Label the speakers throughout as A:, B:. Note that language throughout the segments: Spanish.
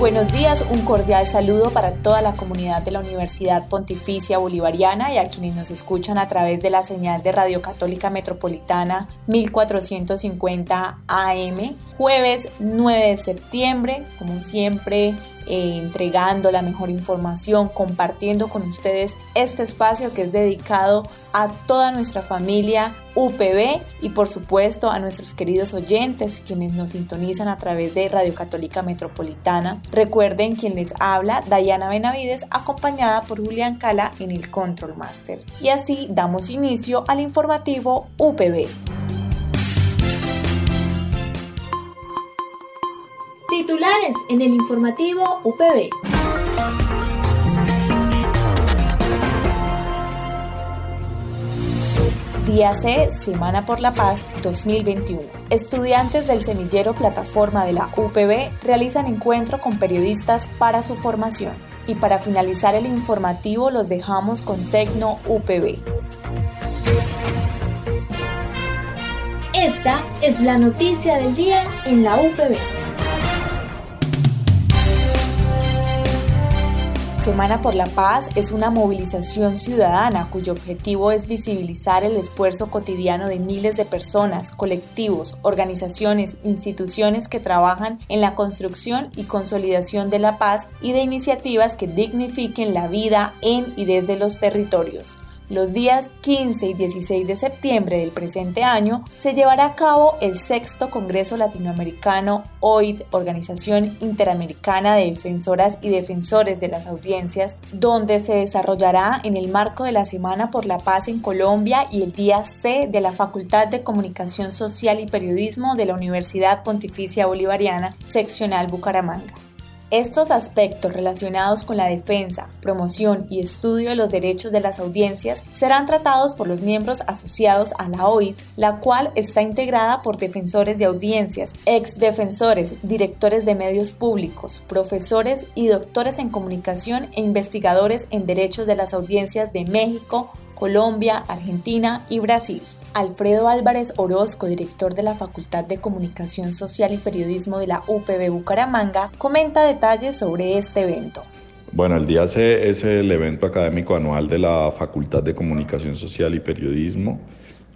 A: Buenos días, un cordial saludo para toda la comunidad de la Universidad Pontificia Bolivariana y a quienes nos escuchan a través de la señal de Radio Católica Metropolitana 1450 AM. Jueves 9 de septiembre, como siempre, eh, entregando la mejor información, compartiendo con ustedes este espacio que es dedicado a toda nuestra familia UPB y por supuesto a nuestros queridos oyentes quienes nos sintonizan a través de Radio Católica Metropolitana. Recuerden quien les habla, Dayana Benavides, acompañada por Julián Cala en el Control Master. Y así damos inicio al informativo UPB.
B: Titulares en el informativo UPB.
A: Día C, Semana por la Paz 2021. Estudiantes del semillero plataforma de la UPB realizan encuentro con periodistas para su formación. Y para finalizar el informativo los dejamos con Tecno UPB.
B: Esta es la noticia del día en la UPB.
A: Semana por la Paz es una movilización ciudadana cuyo objetivo es visibilizar el esfuerzo cotidiano de miles de personas, colectivos, organizaciones, instituciones que trabajan en la construcción y consolidación de la paz y de iniciativas que dignifiquen la vida en y desde los territorios. Los días 15 y 16 de septiembre del presente año se llevará a cabo el sexto Congreso Latinoamericano OID, Organización Interamericana de Defensoras y Defensores de las Audiencias, donde se desarrollará en el marco de la Semana por la Paz en Colombia y el día C de la Facultad de Comunicación Social y Periodismo de la Universidad Pontificia Bolivariana, seccional Bucaramanga. Estos aspectos relacionados con la defensa, promoción y estudio de los derechos de las audiencias serán tratados por los miembros asociados a la OIT, la cual está integrada por defensores de audiencias, ex defensores, directores de medios públicos, profesores y doctores en comunicación e investigadores en derechos de las audiencias de México, Colombia, Argentina y Brasil. Alfredo Álvarez Orozco, director de la Facultad de Comunicación Social y Periodismo de la UPB Bucaramanga, comenta detalles sobre este evento.
C: Bueno, el día C es el evento académico anual de la Facultad de Comunicación Social y Periodismo.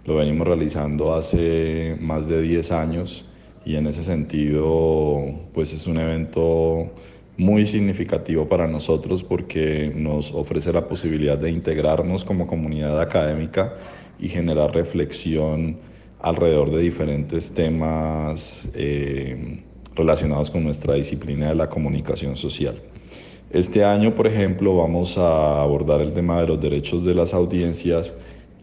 C: Lo venimos realizando hace más de 10 años y en ese sentido pues es un evento muy significativo para nosotros porque nos ofrece la posibilidad de integrarnos como comunidad académica y generar reflexión alrededor de diferentes temas eh, relacionados con nuestra disciplina de la comunicación social. Este año, por ejemplo, vamos a abordar el tema de los derechos de las audiencias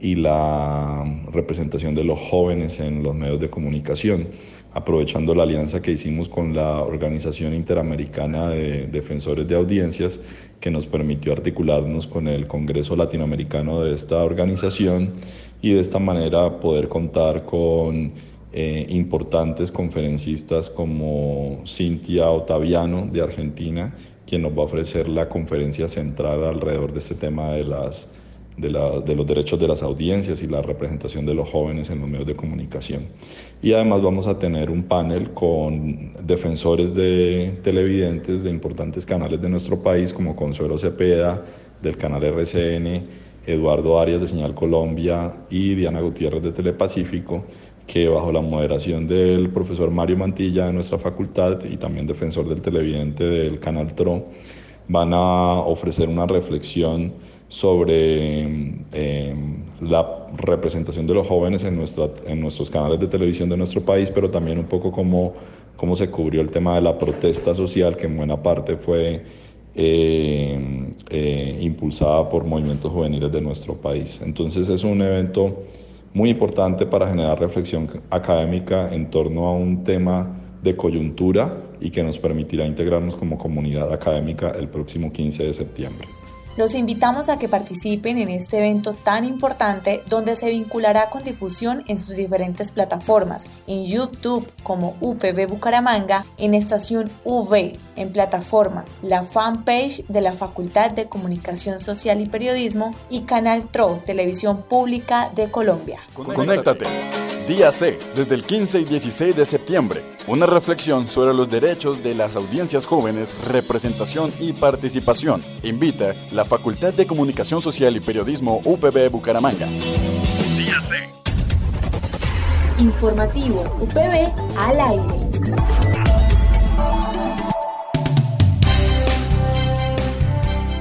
C: y la representación de los jóvenes en los medios de comunicación, aprovechando la alianza que hicimos con la Organización Interamericana de Defensores de Audiencias, que nos permitió articularnos con el Congreso Latinoamericano de esta organización y de esta manera poder contar con eh, importantes conferencistas como Cintia Otaviano de Argentina, quien nos va a ofrecer la conferencia central alrededor de este tema de las de, los derechos de las audiencias y la representación de los jóvenes en los medios de comunicación. Y además vamos a tener un panel con defensores de televidentes de importantes canales de nuestro país, como Consuelo Cepeda, del canal RCN, Eduardo Arias de Señal Colombia y Diana Gutiérrez de Telepacífico, que bajo la moderación del profesor Mario Mantilla de nuestra facultad y también defensor del televidente del canal TRO, van a ofrecer una reflexión sobre em, la representación de los jóvenes en, en nuestros canales de televisión de nuestro país, pero también un poco cómo, cómo se cubrió el tema de la protesta social, que en buena parte fue em, eh, impulsada por movimientos juveniles de nuestro país. Entonces es un evento muy importante para generar reflexión académica en torno a un tema de coyuntura y que nos permitirá integrarnos como comunidad académica el próximo 15 de septiembre.
A: Los invitamos a que participen en este evento tan importante donde se vinculará con difusión en sus diferentes plataformas, en YouTube como UPB Bucaramanga, en estación UV, en plataforma, la fanpage de la Facultad de Comunicación Social y Periodismo y Canal TRO, Televisión Pública de Colombia.
D: Conéctate. Día C, desde el 15 y 16 de septiembre. Una reflexión sobre los derechos de las audiencias jóvenes, representación y participación. Invita la Facultad de Comunicación Social y Periodismo UPB Bucaramanga.
B: Informativo UPB al aire.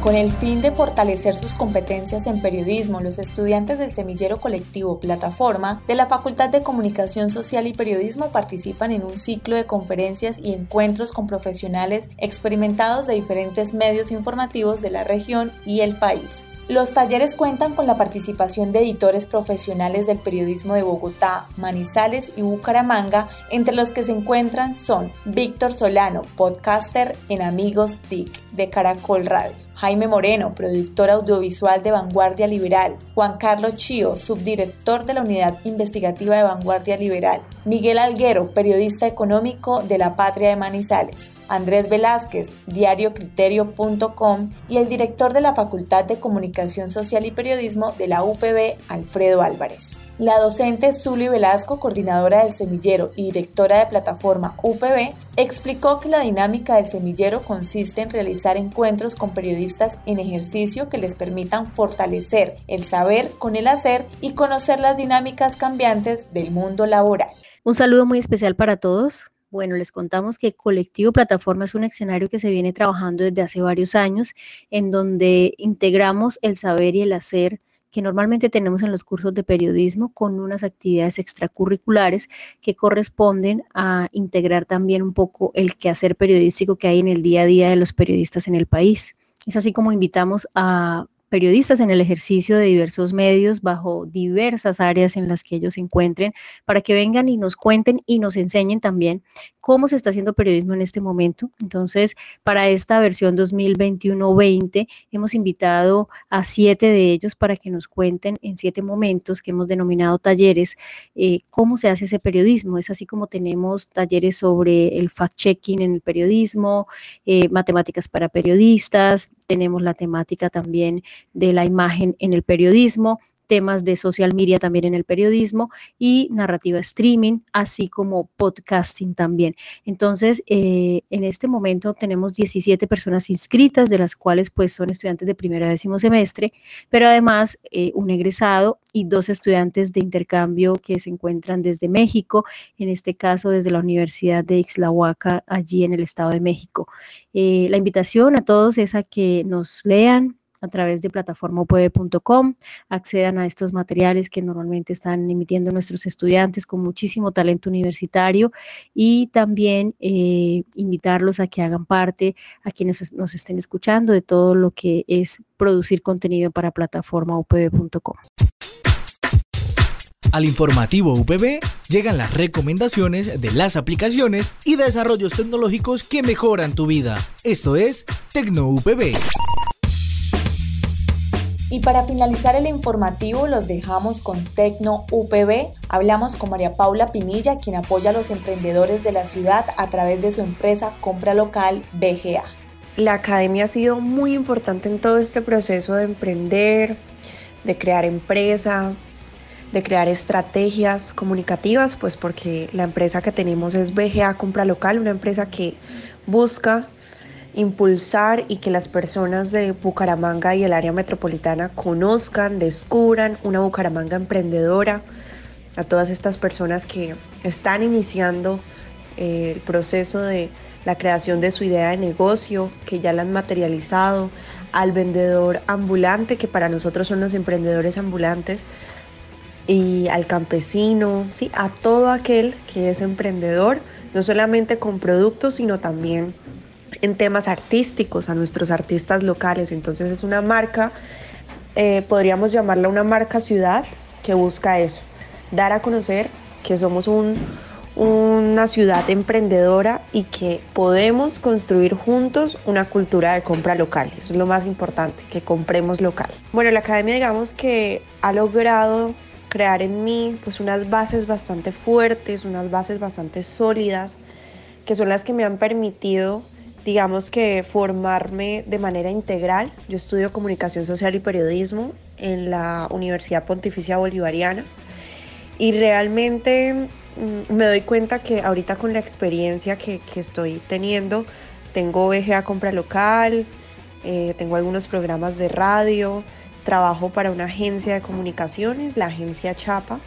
A: Con el fin de fortalecer sus competencias en periodismo, los estudiantes del semillero colectivo Plataforma de la Facultad de Comunicación Social y Periodismo participan en un ciclo de conferencias y encuentros con profesionales experimentados de diferentes medios informativos de la región y el país. Los talleres cuentan con la participación de editores profesionales del periodismo de Bogotá, Manizales y Bucaramanga, entre los que se encuentran son Víctor Solano, podcaster en Amigos TIC de Caracol Radio, Jaime Moreno, productor audiovisual de Vanguardia Liberal, Juan Carlos Chío, subdirector de la Unidad Investigativa de Vanguardia Liberal, Miguel Alguero, periodista económico de La Patria de Manizales, Andrés Velázquez, diariocriterio.com y el director de la Facultad de Comunicación Social y Periodismo de la UPB, Alfredo Álvarez. La docente Zuli Velasco, coordinadora del semillero y directora de plataforma UPB, explicó que la dinámica del semillero consiste en realizar encuentros con periodistas en ejercicio que les permitan fortalecer el saber con el hacer y conocer las dinámicas cambiantes del mundo laboral.
E: Un saludo muy especial para todos. Bueno, les contamos que Colectivo Plataforma es un escenario que se viene trabajando desde hace varios años, en donde integramos el saber y el hacer que normalmente tenemos en los cursos de periodismo con unas actividades extracurriculares que corresponden a integrar también un poco el quehacer periodístico que hay en el día a día de los periodistas en el país. Es así como invitamos a periodistas en el ejercicio de diversos medios bajo diversas áreas en las que ellos se encuentren para que vengan y nos cuenten y nos enseñen también cómo se está haciendo periodismo en este momento. Entonces, para esta versión 2021-20 hemos invitado a siete de ellos para que nos cuenten en siete momentos que hemos denominado talleres eh, cómo se hace ese periodismo. Es así como tenemos talleres sobre el fact-checking en el periodismo, eh, matemáticas para periodistas, tenemos la temática también de la imagen en el periodismo, temas de social media también en el periodismo y narrativa streaming, así como podcasting también. Entonces, eh, en este momento tenemos 17 personas inscritas, de las cuales pues son estudiantes de primero a décimo semestre, pero además eh, un egresado y dos estudiantes de intercambio que se encuentran desde México, en este caso desde la Universidad de Ixlahuaca, allí en el Estado de México. Eh, la invitación a todos es a que nos lean, a través de plataformaupb.com, accedan a estos materiales que normalmente están emitiendo nuestros estudiantes con muchísimo talento universitario y también eh, invitarlos a que hagan parte, a quienes nos estén escuchando, de todo lo que es producir contenido para plataformaupb.com.
F: Al informativo UPB llegan las recomendaciones de las aplicaciones y desarrollos tecnológicos que mejoran tu vida. Esto es Tecno UPB.
A: Y para finalizar el informativo los dejamos con Tecno UPB. Hablamos con María Paula Pinilla, quien apoya a los emprendedores de la ciudad a través de su empresa Compra Local BGA.
G: La academia ha sido muy importante en todo este proceso de emprender, de crear empresa, de crear estrategias comunicativas, pues porque la empresa que tenemos es BGA Compra Local, una empresa que busca impulsar y que las personas de Bucaramanga y el área metropolitana conozcan, descubran una Bucaramanga emprendedora, a todas estas personas que están iniciando eh, el proceso de la creación de su idea de negocio, que ya la han materializado, al vendedor ambulante, que para nosotros son los emprendedores ambulantes, y al campesino, sí, a todo aquel que es emprendedor, no solamente con productos, sino también en temas artísticos a nuestros artistas locales. Entonces es una marca, eh, podríamos llamarla una marca ciudad que busca eso, dar a conocer que somos un, una ciudad emprendedora y que podemos construir juntos una cultura de compra local. Eso es lo más importante, que compremos local. Bueno, la academia digamos que ha logrado crear en mí pues unas bases bastante fuertes, unas bases bastante sólidas, que son las que me han permitido digamos que formarme de manera integral. Yo estudio comunicación social y periodismo en la Universidad Pontificia Bolivariana y realmente mm, me doy cuenta que ahorita con la experiencia que, estoy teniendo, tengo VGA Compra Local, eh, tengo algunos programas de radio, trabajo para una agencia de comunicaciones, la agencia Chapa.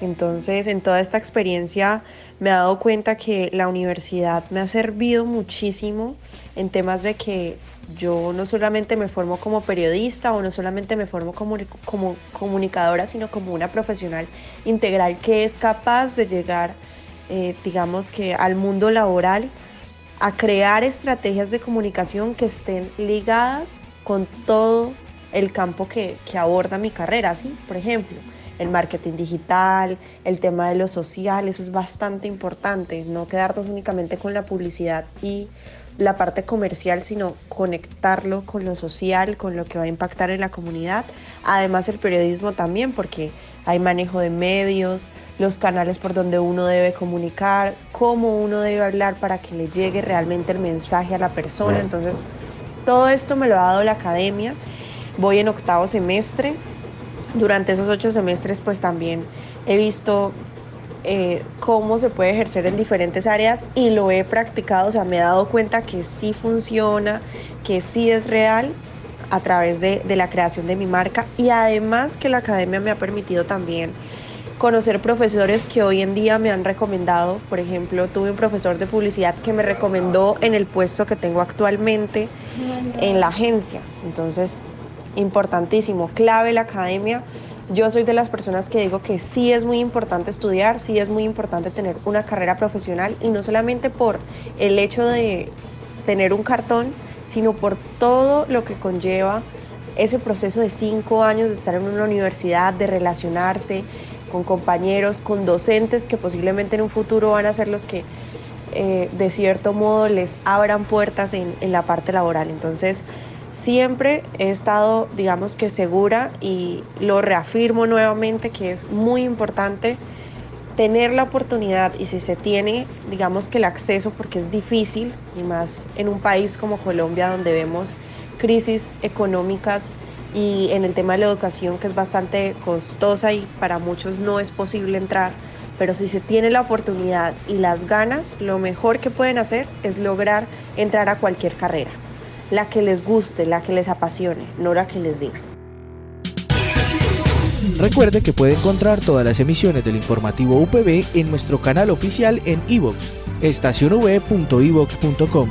G: Entonces, en toda esta experiencia me he dado cuenta que la universidad me ha servido muchísimo en temas de que yo no solamente me formo como periodista o no solamente me formo como, como comunicadora, sino como una profesional integral que es capaz de llegar, eh, digamos que al mundo laboral, a crear estrategias de comunicación que estén ligadas con todo el campo que, que aborda mi carrera, ¿sí? Por ejemplo, el marketing digital, el tema de lo social, eso es bastante importante, no quedarnos únicamente con la publicidad y la parte comercial, sino conectarlo con lo social, con lo que va a impactar en la comunidad. Además el periodismo también, porque hay manejo de medios, los canales por donde uno debe comunicar, cómo uno debe hablar para que le llegue realmente el mensaje a la persona. Entonces, todo esto me lo ha dado la academia. Voy en octavo semestre. Durante esos ocho semestres, pues también he visto eh, cómo se puede ejercer en diferentes áreas y lo he practicado, o sea, me he dado cuenta que sí funciona, que sí es real a través de, de la creación de mi marca y además que la academia me ha permitido también conocer profesores que hoy en día me han recomendado. Por ejemplo, tuve un profesor de publicidad que me recomendó en el puesto que tengo actualmente en la agencia. Entonces, importantísimo, clave la academia yo soy de las personas que digo que sí es muy importante estudiar, sí es muy importante tener una carrera profesional y no solamente por el hecho de tener un cartón, sino por todo lo que conlleva ese proceso de cinco años de estar en una universidad, de relacionarse con compañeros, con docentes que posiblemente en un futuro van a ser los que eh, de cierto modo les abran puertas en, en la parte laboral. Entonces, siempre he estado, digamos que segura y lo reafirmo nuevamente que es muy importante tener la oportunidad y si se tiene, digamos que el acceso, porque es difícil y más en un país como Colombia donde vemos crisis económicas y en el tema de la educación que es bastante costosa y para muchos no es posible entrar, pero si se tiene la oportunidad y las ganas, lo mejor que pueden hacer es lograr entrar a cualquier carrera la que les guste, la que les apasione, no la que les diga.
F: Recuerde que puede encontrar todas las emisiones del informativo UPB en nuestro canal oficial en iVoox, estacionv.ivox.com.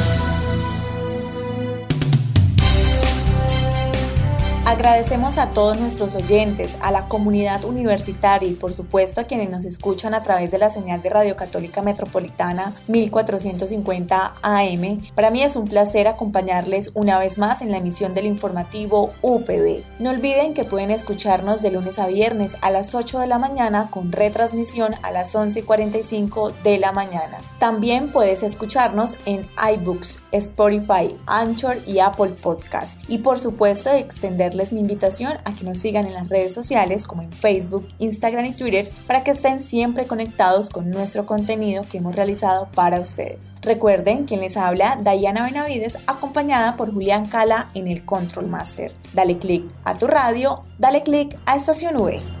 A: Agradecemos a todos nuestros oyentes, a la comunidad universitaria y por supuesto a quienes nos escuchan a través de la señal de Radio Católica Metropolitana 1450 AM. Para mí es un placer acompañarles una vez más en la emisión del informativo UPB. No olviden que pueden escucharnos de lunes a viernes a las 8 de la mañana con retransmisión a las 11 y 45 de la mañana. También puedes escucharnos en iBooks, Spotify, Anchor y Apple Podcast. Y por supuesto extenderles mi invitación a que nos sigan en las redes sociales como en Facebook, Instagram y Twitter para que estén siempre conectados con nuestro contenido que hemos realizado para ustedes. Recuerden quien les habla, Dayana Benavides, acompañada por Julián Cala en el Control Master. Dale click a tu radio, dale click a Estación V.